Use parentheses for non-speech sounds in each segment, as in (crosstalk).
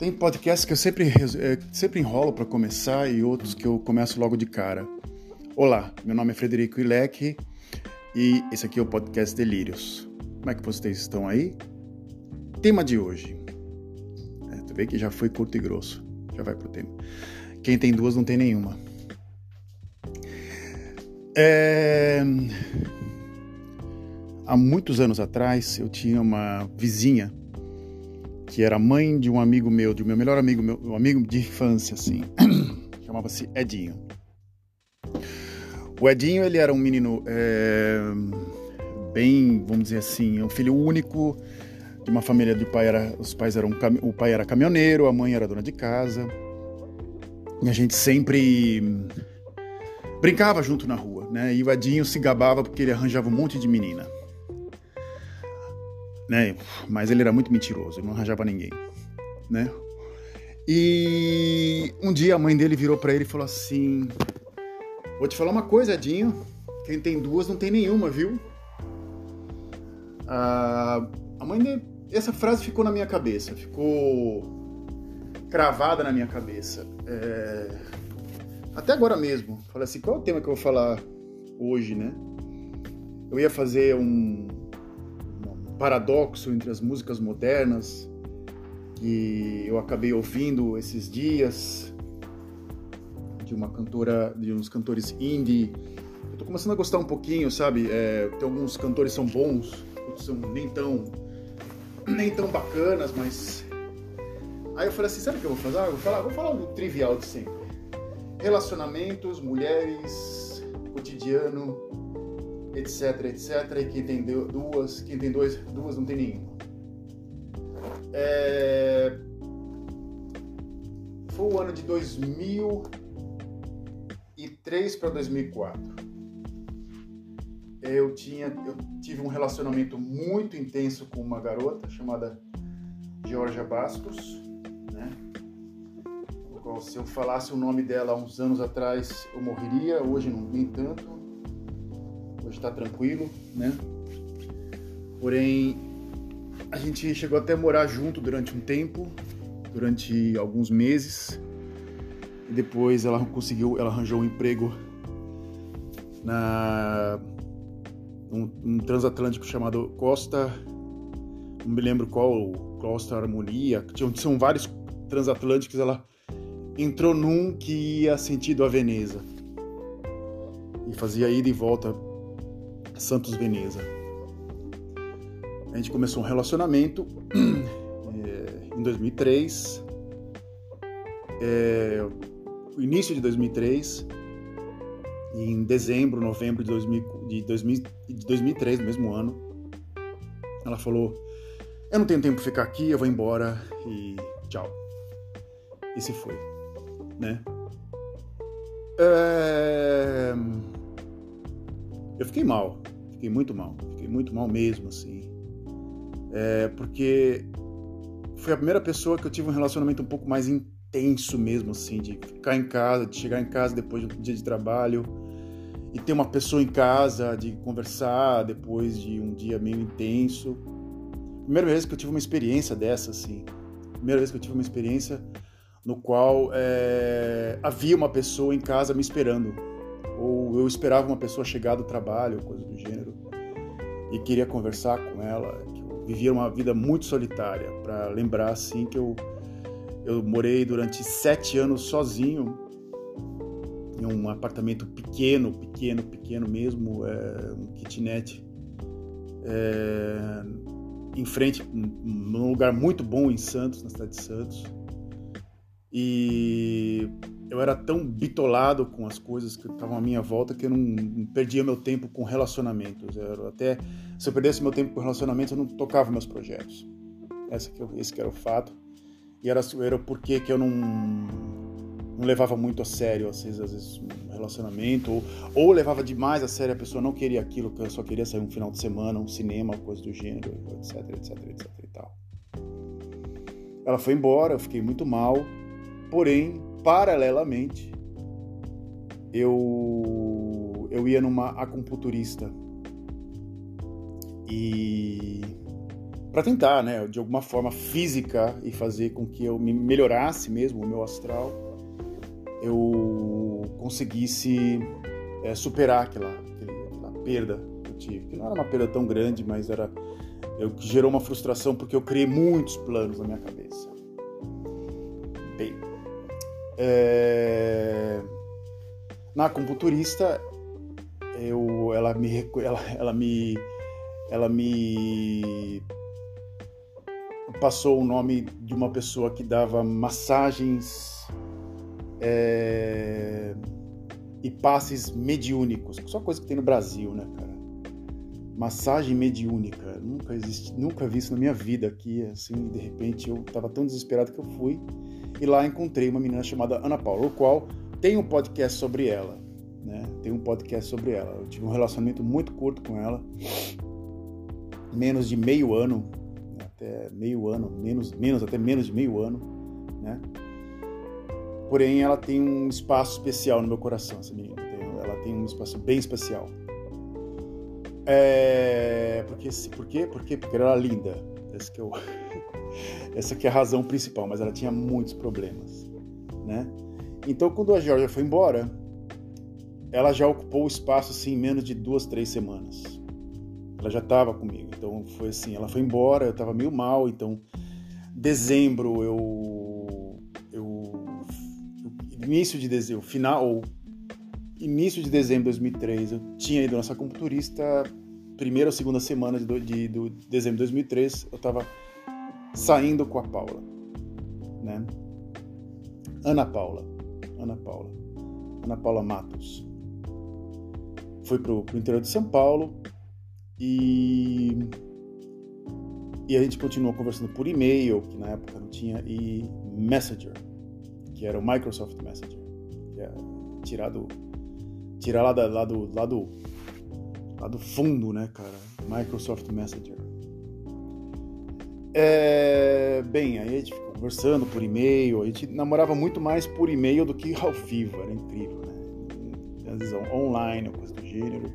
Tem podcasts que eu sempre, é, sempre enrolo para começar e outros que eu começo logo de cara. Olá, meu nome é Frederico Ilec e esse aqui é o podcast Delírios. Como é que vocês estão aí? Tema de hoje. É, tu vê que já foi curto e grosso. Já vai pro tema. Quem tem duas não tem nenhuma. É... Há muitos anos atrás eu tinha uma vizinha que era mãe de um amigo meu, de meu melhor amigo, meu um amigo de infância, assim. (clears throat) Chamava-se Edinho. O Edinho, ele era um menino é, bem, vamos dizer assim, um filho único de uma família de pai era, os pais eram o pai era caminhoneiro, a mãe era dona de casa. E a gente sempre brincava junto na rua, né? E o Edinho se gabava porque ele arranjava um monte de menina né? Mas ele era muito mentiroso, ele não arranjava ninguém, né? E um dia a mãe dele virou para ele e falou assim: Vou te falar uma coisa, Edinho. Quem tem duas não tem nenhuma, viu? Ah, a mãe dele, essa frase ficou na minha cabeça, ficou cravada na minha cabeça. É... Até agora mesmo. Falei assim: qual é o tema que eu vou falar hoje, né? Eu ia fazer um, paradoxo entre as músicas modernas que eu acabei ouvindo esses dias de uma cantora, de uns cantores indie. Eu tô começando a gostar um pouquinho, sabe? É, tem alguns cantores são bons, outros são nem tão nem tão bacanas, mas aí eu falei assim, sabe o que eu vou fazer? Ah, eu vou falar, vou falar o trivial de sempre. Relacionamentos, mulheres, cotidiano, etc, etc, e quem tem duas, quem tem dois, duas não tem nenhuma. É... Foi o ano de 2003 para 2004. Eu tinha, eu tive um relacionamento muito intenso com uma garota chamada Georgia Bastos, né? se eu falasse o nome dela há uns anos atrás eu morreria, hoje não nem tanto hoje está tranquilo, né? Porém, a gente chegou até a morar junto durante um tempo, durante alguns meses. E depois ela conseguiu, ela arranjou um emprego na um, um transatlântico chamado Costa, não me lembro qual, Costa Harmonia, tinham, são vários transatlânticos, ela entrou num que ia sentido a Veneza. E fazia ida e volta Santos Veneza. A gente começou um relacionamento é, (clears throat) em 2003, é, início de 2003, e em dezembro, novembro de, 2000, de, 2000, de 2003, no mesmo ano, ela falou: Eu não tenho tempo para ficar aqui, eu vou embora e tchau. E se foi, né? É... Eu fiquei mal, Fiquei muito mal, fiquei muito mal mesmo, assim. É, porque foi a primeira pessoa que eu tive um relacionamento um pouco mais intenso mesmo, assim, de ficar em casa, de chegar em casa depois de um dia de trabalho e ter uma pessoa em casa, de conversar depois de um dia meio intenso. Primeira vez que eu tive uma experiência dessa, assim. Primeira vez que eu tive uma experiência no qual é, havia uma pessoa em casa me esperando ou eu esperava uma pessoa chegar do trabalho, coisa do gênero, e queria conversar com ela, eu vivia uma vida muito solitária, para lembrar assim que eu eu morei durante sete anos sozinho em um apartamento pequeno, pequeno, pequeno mesmo, é, um kitnet, é, em frente, num lugar muito bom em Santos, na cidade de Santos. E eu era tão bitolado com as coisas que estavam à minha volta que eu não, perdia meu tempo com relacionamentos. Eu até se eu perdesse meu tempo com relacionamentos, eu não tocava meus projetos. Que, eu, esse que era o fato. E era, era o porquê que eu não, não levava muito a sério, às vezes, às vezes um relacionamento, ou, ou levava demais a sério, a pessoa não queria aquilo, que eu só queria sair um final de semana, um cinema, coisa do gênero, etc, etc, etc e tal. Ela foi embora, eu fiquei muito mal, porém paralelamente, eu, eu ia numa acupunturista e para tentar, né, de alguma forma física e fazer com que eu me melhorasse mesmo o meu astral, eu conseguisse é, superar aquela, aquela perda que eu tive, que não era uma perda tão grande, mas era eu gerou uma frustração porque eu criei muitos planos na minha cabeça. É... na acupunturista, eu, ela me, ela, ela me, ela me passou o nome de uma pessoa que dava massagens é, e passes mediúnicos, só coisa que tem no Brasil, né, cara? Massagem mediúnica, nunca existe, nunca vi isso na minha vida aqui, assim, de repente eu estava tão desesperado que eu fui e lá encontrei uma menina chamada Ana Paula, o qual tem um podcast sobre ela, né? Tem um podcast sobre ela. Eu tive um relacionamento muito curto com ela, menos de meio ano, até meio ano, menos, menos até menos de meio ano, né? Porém, ela tem um espaço especial no meu coração, essa menina. Ela tem um espaço bem especial. É... Porque, por quê? Por quê? Porque ela era linda. Essa que, eu... (laughs) Essa que é a razão principal, mas ela tinha muitos problemas, né? Então, quando a Georgia foi embora, ela já ocupou o espaço assim em menos de duas, três semanas. Ela já estava comigo, então foi assim. Ela foi embora, eu estava meio mal, então dezembro eu, eu início de dezembro, final início de dezembro de 2003, eu tinha ido nessa computurista primeira ou segunda semana de, de, de dezembro de 2003, eu estava saindo com a Paula, né? Ana Paula, Ana Paula, Ana Paula Matos foi pro, pro interior de São Paulo e e a gente continuou conversando por e-mail, que na época não tinha, e Messenger, que era o Microsoft Messenger, que é tirado tirar lá, da, lá, do, lá, do, lá do fundo, né, cara? Microsoft Messenger. É, bem, aí a gente ficou conversando por e-mail, a gente namorava muito mais por e-mail do que ao vivo, era incrível, né? Às vezes online, coisa do gênero.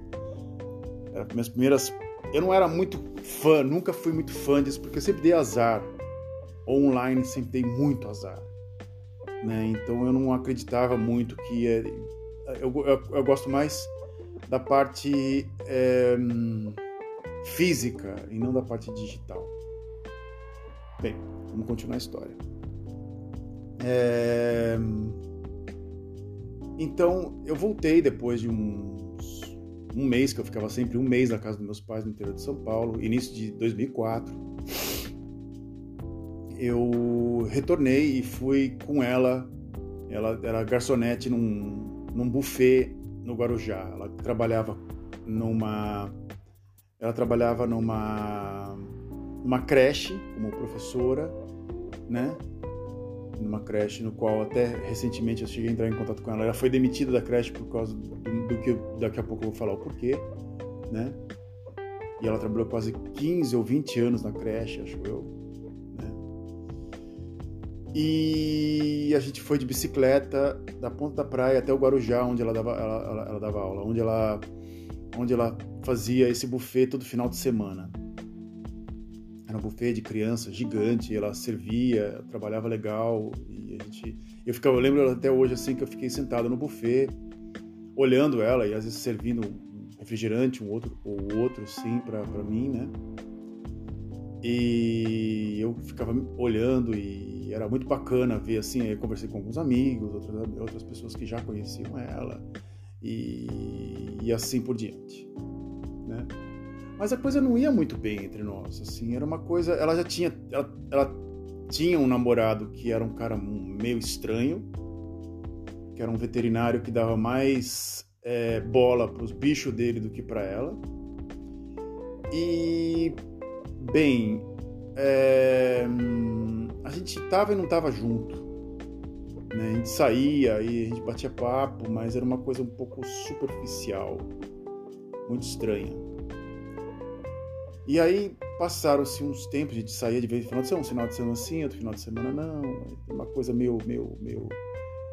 Era minhas primeiras. Eu não era muito fã, nunca fui muito fã disso, porque eu sempre dei azar. Online sempre dei muito azar. Né? Então eu não acreditava muito que. Eu, eu, eu, gosto mais da parte é, física e não da parte digital. Bem, vamos continuar a história. É... Então, eu voltei depois de uns, um mês, que eu ficava sempre um mês na casa dos meus pais no interior de São Paulo, início de 2004. Eu retornei e fui com ela. Ela era garçonete num, num buffet no Guarujá. Ela trabalhava numa. Ela trabalhava numa uma creche como professora, né? Numa creche no qual até recentemente eu cheguei a entrar em contato com ela. Ela foi demitida da creche por causa do, do que daqui a pouco eu vou falar o porquê, né? E ela trabalhou quase 15 ou 20 anos na creche, acho eu. E a gente foi de bicicleta da ponta da praia até o Guarujá, onde ela dava, ela, ela, ela dava aula, onde ela, onde ela fazia esse buffet todo final de semana. Era um buffet de criança gigante, ela servia, trabalhava legal e a gente, eu ficava, eu lembro até hoje assim que eu fiquei sentado no buffet, olhando ela e às vezes servindo um refrigerante, um outro ou outro sim para mim, né? E eu ficava olhando e era muito bacana ver assim, eu conversei com alguns amigos, outras outras pessoas que já conheciam ela e, e assim por diante, né? Mas a coisa não ia muito bem entre nós, assim, era uma coisa, ela já tinha, ela, ela tinha um namorado que era um cara meio estranho, que era um veterinário que dava mais é, bola para os bichos dele do que para ela. E, bem, é, a gente tava e não tava junto. Né? A gente saía e a gente batia papo, mas era uma coisa um pouco superficial, muito estranha. E aí passaram-se uns tempos, a gente saía de vez em quando, um final de semana sim, outro final de semana não, uma coisa meio, meio, meio,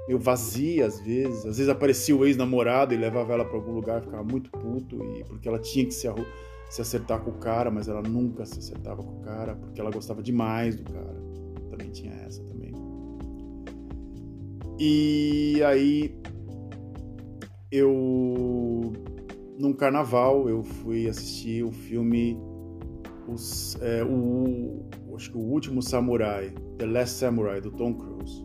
meio vazia às vezes. Às vezes aparecia o ex-namorado e levava ela para algum lugar, ficava muito puto, e porque ela tinha que se, se acertar com o cara, mas ela nunca se acertava com o cara, porque ela gostava demais do cara. Tinha essa também. E aí eu num carnaval eu fui assistir o filme os, é, o, acho que o último samurai, The Last Samurai do Tom Cruise.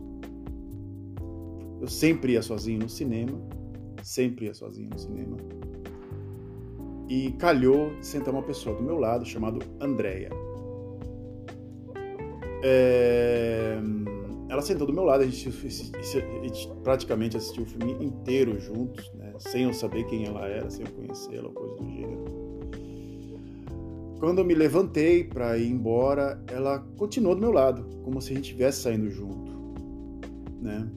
Eu sempre ia sozinho no cinema, sempre ia sozinho no cinema. E calhou sentar uma pessoa do meu lado chamado Andrea. É... Ela sentou do meu lado, a gente, a gente, praticamente assistiu o filme inteiro juntos, né? sem eu saber quem ela era, sem eu conhecê-la, coisa do gênero. Quando eu me levantei para ir embora, ela continuou do meu lado, como se a gente estivesse saindo junto, né?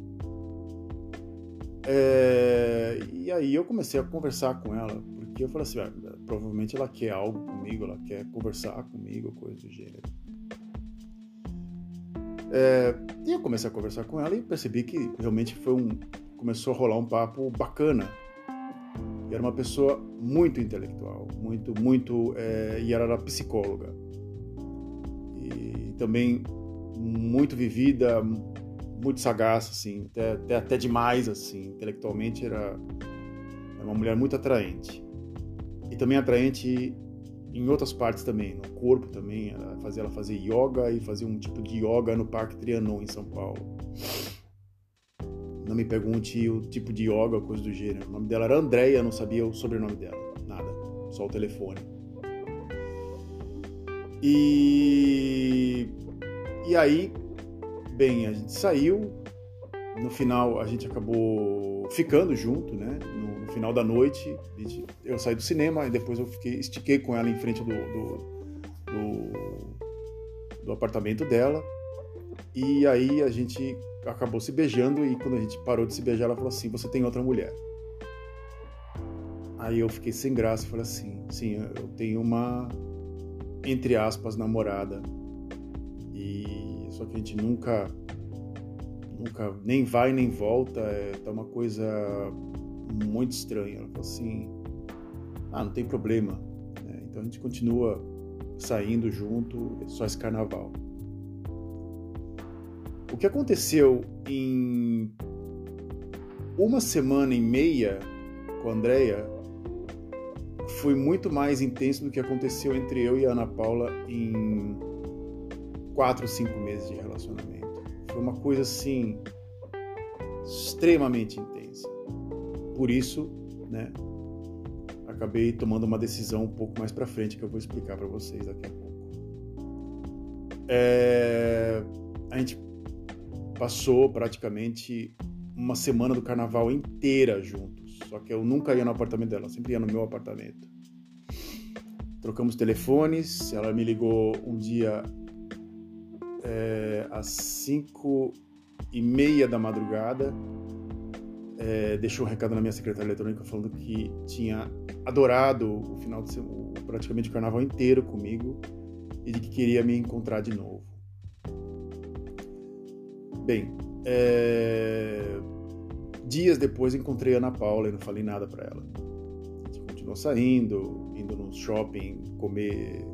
É... E aí eu comecei a conversar com ela, porque eu falei assim, ah, provavelmente ela quer algo comigo, ela quer conversar comigo, coisa do gênero. É, e eu comecei a conversar com ela e percebi que realmente foi um começou a rolar um papo bacana. E era uma pessoa muito intelectual, muito muito é, e ela era psicóloga e também muito vivida, muito sagaz assim, até, até, até demais assim, intelectualmente era, era uma mulher muito atraente e também atraente em outras partes também, no corpo também, fazia ela fazer yoga e fazia um tipo de yoga no Parque Trianon em São Paulo. Não me pergunte o tipo de yoga, coisa do gênero. O nome dela era Andréia, não sabia o sobrenome dela, nada, só o telefone. E e aí, bem, a gente saiu. No final, a gente acabou ficando junto, né? No, final da noite, eu saí do cinema e depois eu fiquei, estiquei com ela em frente do, do, do, do apartamento dela. E aí a gente acabou se beijando e quando a gente parou de se beijar, ela falou assim: "Você tem outra mulher?" Aí eu fiquei sem graça e falei assim: "Sim, eu tenho uma entre aspas namorada e só que a gente nunca nunca nem vai nem volta, é tá uma coisa muito estranha. Ela falou assim: ah, não tem problema. Né? Então a gente continua saindo junto, é só esse carnaval. O que aconteceu em uma semana e meia com a Andrea foi muito mais intenso do que aconteceu entre eu e a Ana Paula em quatro, cinco meses de relacionamento. Foi uma coisa assim extremamente intensa. Por isso, né, acabei tomando uma decisão um pouco mais para frente que eu vou explicar para vocês daqui a pouco. É, a gente passou praticamente uma semana do carnaval inteira juntos. Só que eu nunca ia no apartamento dela, sempre ia no meu apartamento. Trocamos telefones, ela me ligou um dia é, às 5 e meia da madrugada é, deixou um recado na minha secretária eletrônica falando que tinha adorado o final de semana, praticamente o carnaval inteiro comigo e de que queria me encontrar de novo. Bem, é... dias depois encontrei a Ana Paula e não falei nada para ela. A gente continuou saindo, indo no shopping, comer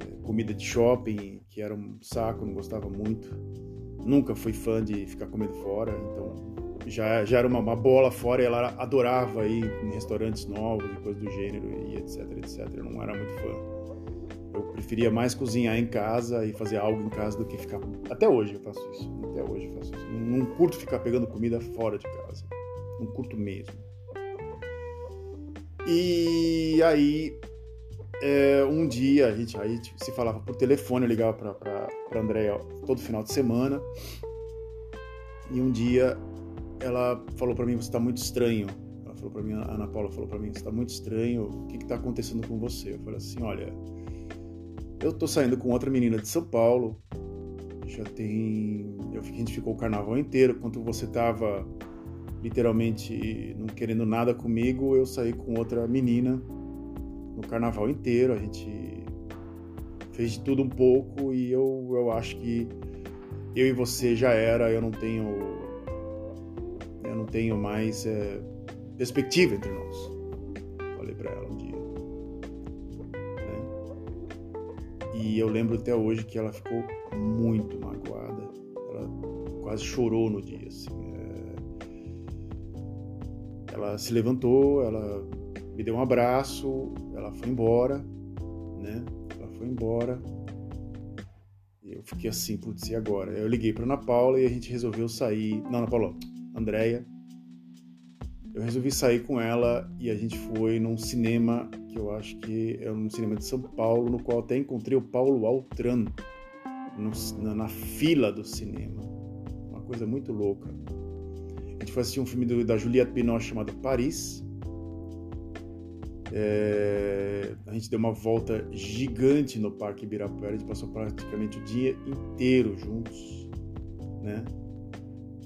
é, comida de shopping, que era um saco, não gostava muito. Nunca fui fã de ficar comendo fora, então já, já era uma, uma, bola fora e ela adorava ir em restaurantes novos e coisas do gênero e etc, etc. Eu não era muito fã. Eu preferia mais cozinhar em casa e fazer algo em casa do que ficar. Até hoje eu faço isso. Até hoje eu faço isso. Não, não curto ficar pegando comida fora de casa. Não curto mesmo. E aí, é, um dia a gente aí se falava por telefone, eu ligava para Andréia todo final de semana. E um dia ela falou para mim: Você está muito estranho. Ela falou para mim, a Ana Paula falou para mim: Você está muito estranho, o que está acontecendo com você? Eu falei assim: Olha, eu tô saindo com outra menina de São Paulo, já tem. Eu, a gente ficou o carnaval inteiro, enquanto você tava literalmente não querendo nada comigo, eu saí com outra menina no carnaval inteiro, a gente fez de tudo um pouco e eu, eu acho que eu e você já era, eu não tenho tenho mais é, perspectiva entre nós. Falei para ela um dia. E eu lembro até hoje que ela ficou muito magoada. Ela quase chorou no dia, assim. É... Ela se levantou, ela me deu um abraço, ela foi embora, né? Ela foi embora. Eu fiquei assim, putz, e agora? Eu liguei para Ana Paula e a gente resolveu sair. Não, Ana Paula, Andréia. Eu resolvi sair com ela e a gente foi num cinema que eu acho que é um cinema de São Paulo, no qual até encontrei o Paulo Altran no, na, na, fila do cinema. Uma coisa muito louca. A gente foi assistir um filme do, da Juliette Binoche chamado Paris. É, a gente deu uma volta gigante no Parque Ibirapuera, a gente passou praticamente o dia inteiro juntos, né?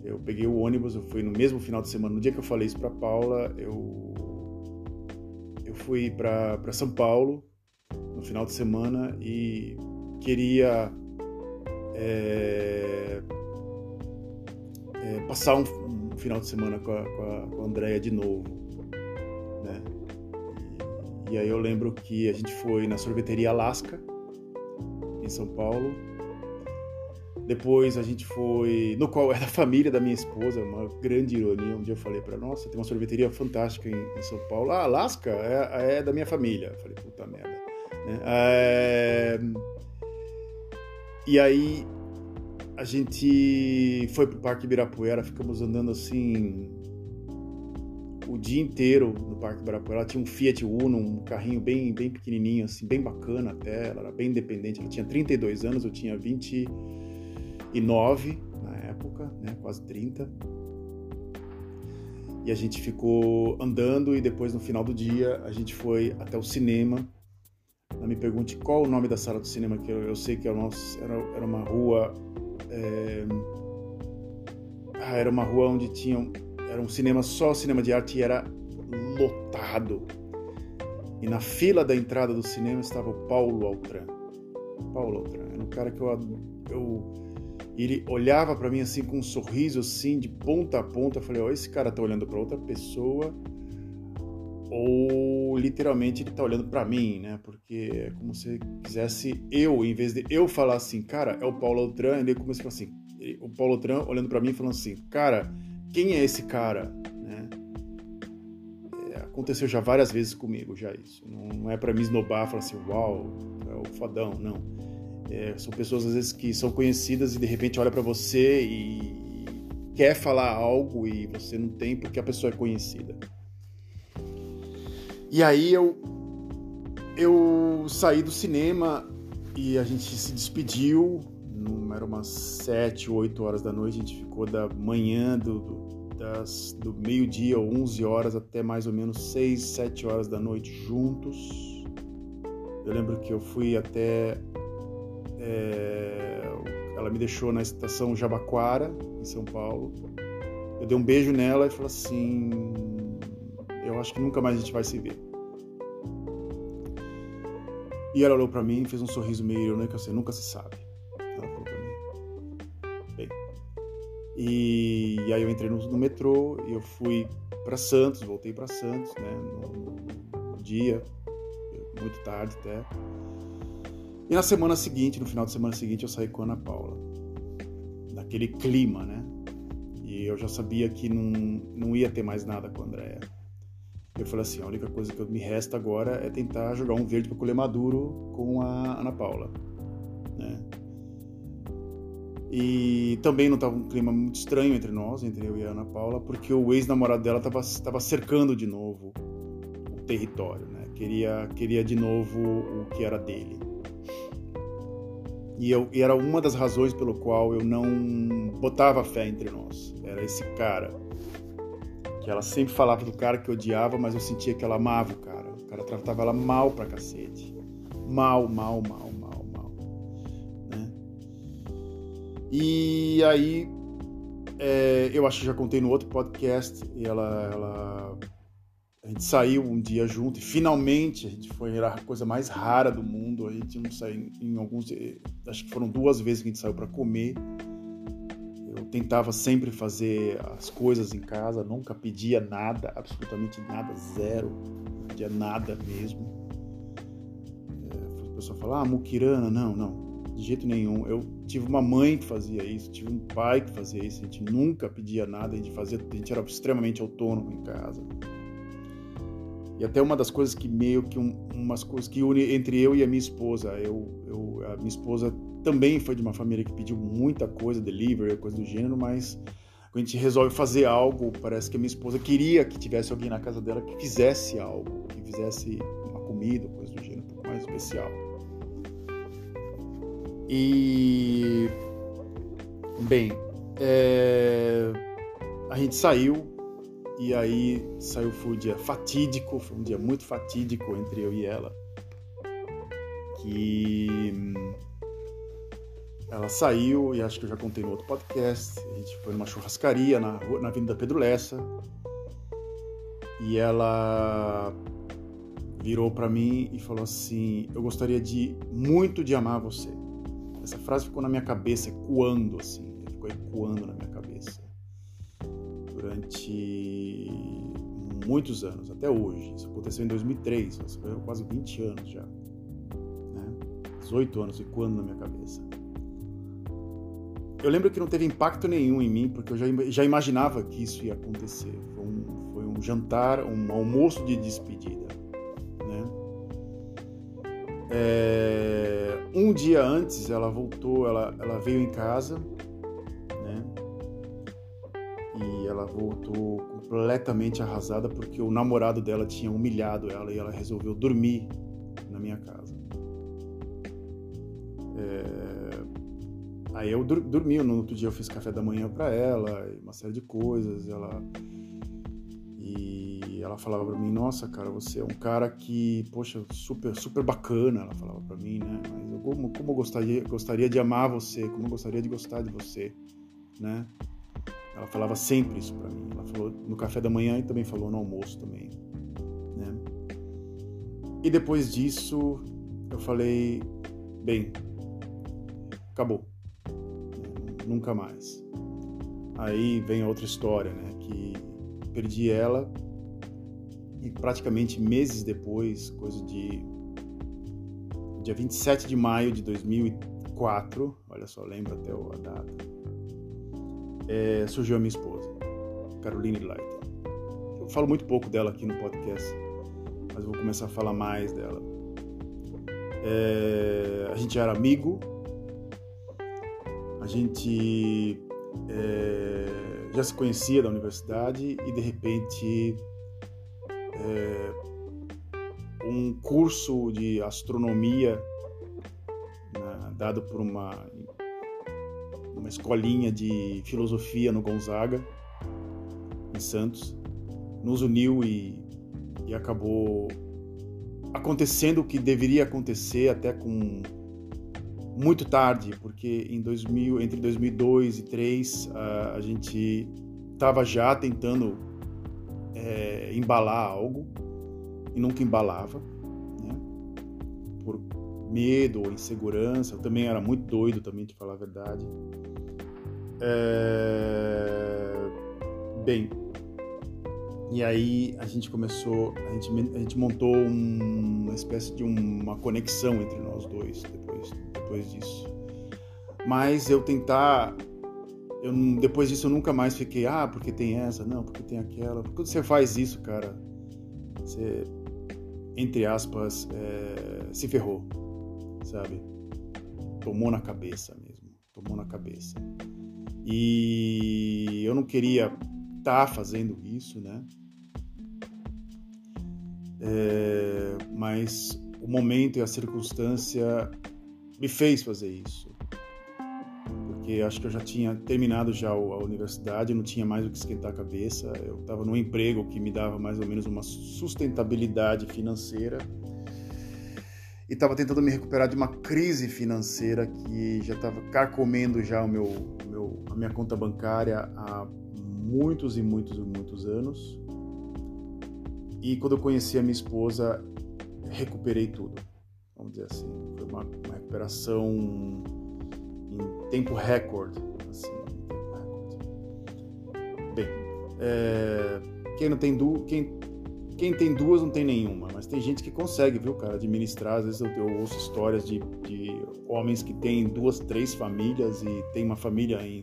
Eu peguei o ônibus, eu fui no mesmo final de semana, no dia que eu falei isso para Paula, eu eu fui para São Paulo no final de semana e queria é, é, passar um, um, final de semana com a, com a, com a Andrea de novo, né? E, e aí eu lembro que a gente foi na sorveteria Alaska em São Paulo depois a gente foi, no qual era a família da minha esposa, uma grande ironia. Um dia eu falei para nossa, tem uma sorveteria fantástica em, em, São Paulo. Ah, Alaska é, é da minha família. Eu falei, puta merda. Né? É... E aí a gente foi pro Parque Ibirapuera, ficamos andando assim o dia inteiro no Parque Ibirapuera. Ela tinha um Fiat Uno, um carrinho bem, bem pequenininho, assim, bem bacana até. Ela era bem independente. Ela tinha 32 anos, eu tinha 20 e nove na época, né, quase 30. E a gente ficou andando e depois no final do dia a gente foi até o cinema. Não me pergunte qual o nome da sala do cinema, que eu, eu sei que era uma, rua. É... Ah, era uma rua onde tinha. Era um cinema só cinema de arte e era lotado. E na fila da entrada do cinema estava o Paulo Altran. Paulo Altran, era um cara que eu, eu e ele olhava para mim assim com um sorriso assim de ponta a ponta. Eu falei, ó, oh, esse cara tá olhando para outra pessoa ou literalmente ele tá olhando para mim, né? Porque é como se quisesse eu, em vez de eu falar assim, cara, é o Paulo Outran, ele falar assim, o Paulo Outran olhando para mim falando assim, cara, quem é esse cara, né? É, aconteceu já várias vezes comigo já isso. Não, não é para me esnobar, falar assim, uau, é o fodão, não é, são pessoas às vezes que são conhecidas e de repente olha para você e quer falar algo e você não tem porque a pessoa é conhecida. E aí eu eu saí do cinema e a gente se despediu. Era umas 7, 8 horas da noite, a gente ficou da manhã do, do, das, do meio-dia ou 11 horas até mais ou menos 6, 7 horas da noite juntos. Eu lembro que eu fui até é, ela me deixou na estação Jabaquara, em São Paulo. Eu dei um beijo nela e falei assim: Eu acho que nunca mais a gente vai se ver. E ela olhou para mim e fez um sorriso meio irônico assim: Nunca se sabe. Ela falou pra mim. Bem. E, e aí eu entrei no, no, metrô e eu fui para Santos, voltei para Santos, né? No, no dia, muito tarde até. E na semana seguinte, no final de semana seguinte, eu saí com a Ana Paula. Naquele clima, né? E eu já sabia que não, não ia ter mais nada com a Andrea. Eu falei assim, a única coisa que me resta agora é tentar jogar um verde para colher maduro com a Ana Paula, né? E também não estava um clima muito estranho entre nós, entre eu e a Ana Paula, porque o ex-namorado dela estava cercando de novo o território, né? Queria, queria de novo o que era dele. E, eu, e era uma das razões pelo qual eu não botava fé entre nós. Era esse cara. Que ela sempre falava do cara que odiava, mas eu sentia que ela amava o cara. O cara tratava ela mal pra cacete. Mal, mal, mal, mal, mal. Né? E aí, é, eu acho que já contei no outro podcast, e ela, ela a gente saiu um dia junto e finalmente a gente foi, a coisa mais rara do mundo. A gente não saiu em alguns, eh, acho que foram duas vezes que a gente saiu para comer. Eu tentava sempre fazer as coisas em casa, nunca pedia nada, absolutamente nada, zero, não pedia nada mesmo. É, pessoa fala, ah, muquirana. Não, não, de jeito nenhum. Eu tive uma mãe que fazia isso, tive um pai que fazia isso. A gente nunca pedia nada, a gente fazia, a gente era extremamente autônomo em casa. E até uma das coisas que meio que um, umas coisas que une entre eu e a minha esposa. Eu, eu, a minha esposa também foi de uma família que pediu muita coisa, delivery, coisa do gênero, mas a gente resolve fazer algo, parece que a minha esposa queria que tivesse alguém na casa dela que fizesse algo, que fizesse uma comida, coisa do gênero, um pouco mais especial. E bem, é... a gente saiu e aí saiu, foi um dia fatídico, foi um dia muito fatídico entre eu e ela. Que hum, ela saiu, e acho que eu já contei no outro podcast. A gente foi numa churrascaria na, na Avenida Pedro Lessa. E ela virou para mim e falou assim: Eu gostaria de muito de amar você. Essa frase ficou na minha cabeça, ecoando assim, ficou ecoando na minha cabeça durante muitos anos, até hoje. Isso aconteceu em 2003, foi quase 20 anos já. Né? 18 anos ecoando na minha cabeça. Eu lembro que não teve impacto nenhum em mim, porque eu já, já imaginava que isso ia acontecer. Foi um, foi um jantar, um almoço de despedida. Né? É, um dia antes, ela voltou, ela, ela veio em casa voltou completamente arrasada porque o namorado dela tinha humilhado ela e ela resolveu dormir na minha casa. É... Aí eu dur dormi, no outro dia eu fiz café da manhã para ela, uma série de coisas, ela e ela falava para mim, nossa, cara, você é um cara que, poxa, super, super bacana, ela falava para mim, né? Mas eu, como, como eu gostaria, gostaria de amar você, como eu gostaria de gostar de você, né? Ela falava sempre isso para mim. Ela falou no café da manhã e também falou no almoço também, né? E depois disso, eu falei, bem, acabou. Nunca mais. Aí vem outra história, né, que perdi ela e praticamente meses depois, coisa de dia 27 de maio de 2004, olha só, lembro até a data é, surgiu a minha esposa, Caroline Leiter. Eu falo muito pouco dela aqui no podcast, mas vou começar a falar mais dela. É, a gente era amigo, a gente é, já se conhecia da universidade e de repente é, um curso de astronomia né, dado por uma uma escolinha de filosofia no Gonzaga, em Santos, nos uniu e, e acabou acontecendo o que deveria acontecer até com muito tarde, porque em 2000, entre 2002 e 2003 a, a gente estava já tentando é, embalar algo e nunca embalava, né? por medo ou insegurança. Eu também era muito doido também, de falar a verdade. É... Bem, e aí a gente começou, a gente, a gente montou um, uma espécie de uma conexão entre nós dois depois, depois disso. Mas eu tentar, eu, depois disso eu nunca mais fiquei, ah, porque tem essa, não, porque tem aquela. Porque você faz isso, cara, você, entre aspas, é, se ferrou, sabe? Tomou na cabeça mesmo, tomou na cabeça. E eu não queria estar tá fazendo isso, né? É, mas o momento e a circunstância me fez fazer isso. Porque acho que eu já tinha terminado já a universidade, não tinha mais o que esquentar a cabeça. Eu estava num emprego que me dava mais ou menos uma sustentabilidade financeira e estava tentando me recuperar de uma crise financeira que já estava carcomendo já o meu, meu, a minha conta bancária há muitos e muitos e muitos anos. E quando eu conheci a minha esposa, recuperei tudo. Vamos dizer assim, foi uma, uma recuperação em tempo recorde, assim. Bem, é, quem não tem dúvida, quem quem tem duas não tem nenhuma, mas tem gente que consegue, viu, cara, administrar. Às vezes eu, eu ouço histórias de, de, homens que têm duas, três famílias e tem uma família em,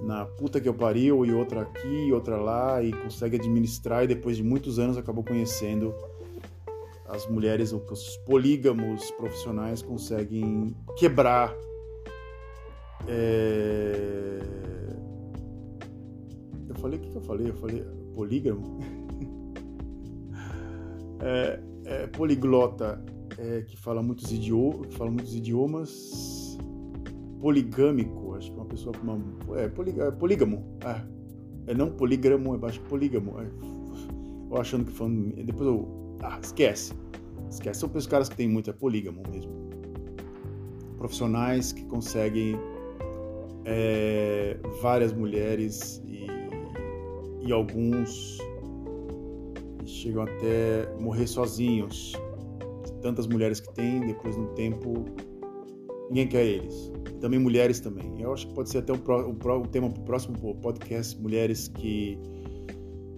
na puta que eu pariu e outra aqui, outra lá e consegue administrar e depois de muitos anos acabou conhecendo as mulheres, os polígamos profissionais conseguem quebrar é... eu falei o que, que eu falei? Eu falei polígamo é, é, poliglota é, que fala muitos idiomas, fala muitos idiomas, poligâmico, acho que é uma pessoa uma, é, é polígamo, é, é não polígramo, é baixo polígamo, é, eu achando que falando, depois eu, ah, esquece, esquece, são os caras que tem muito, é polígamo mesmo, profissionais que conseguem várias mulheres e, e alguns chegam até morrer sozinhos. Tantas mulheres que tem, depois no tempo ninguém quer eles. Também mulheres também. Eu acho que pode ser até um, um, um tema para o próximo podcast, mulheres que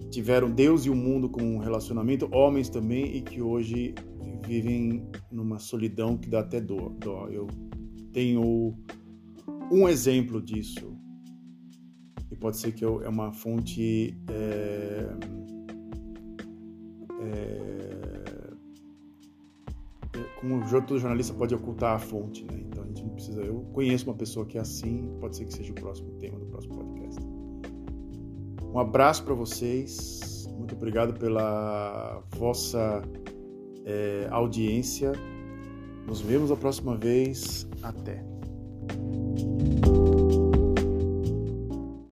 tiveram Deus e o mundo como um relacionamento, homens também e que hoje vivem numa solidão que dá até dor. dó. Eu tenho um exemplo disso e pode ser que eu, é uma fonte é, é, como todo jornalista pode ocultar a fonte, né? Então a gente não precisa. Eu conheço uma pessoa que é assim, pode ser que seja o próximo tema do próximo podcast. Um abraço para vocês, muito obrigado pela vossa é, audiência. Nos vemos a próxima vez. Até.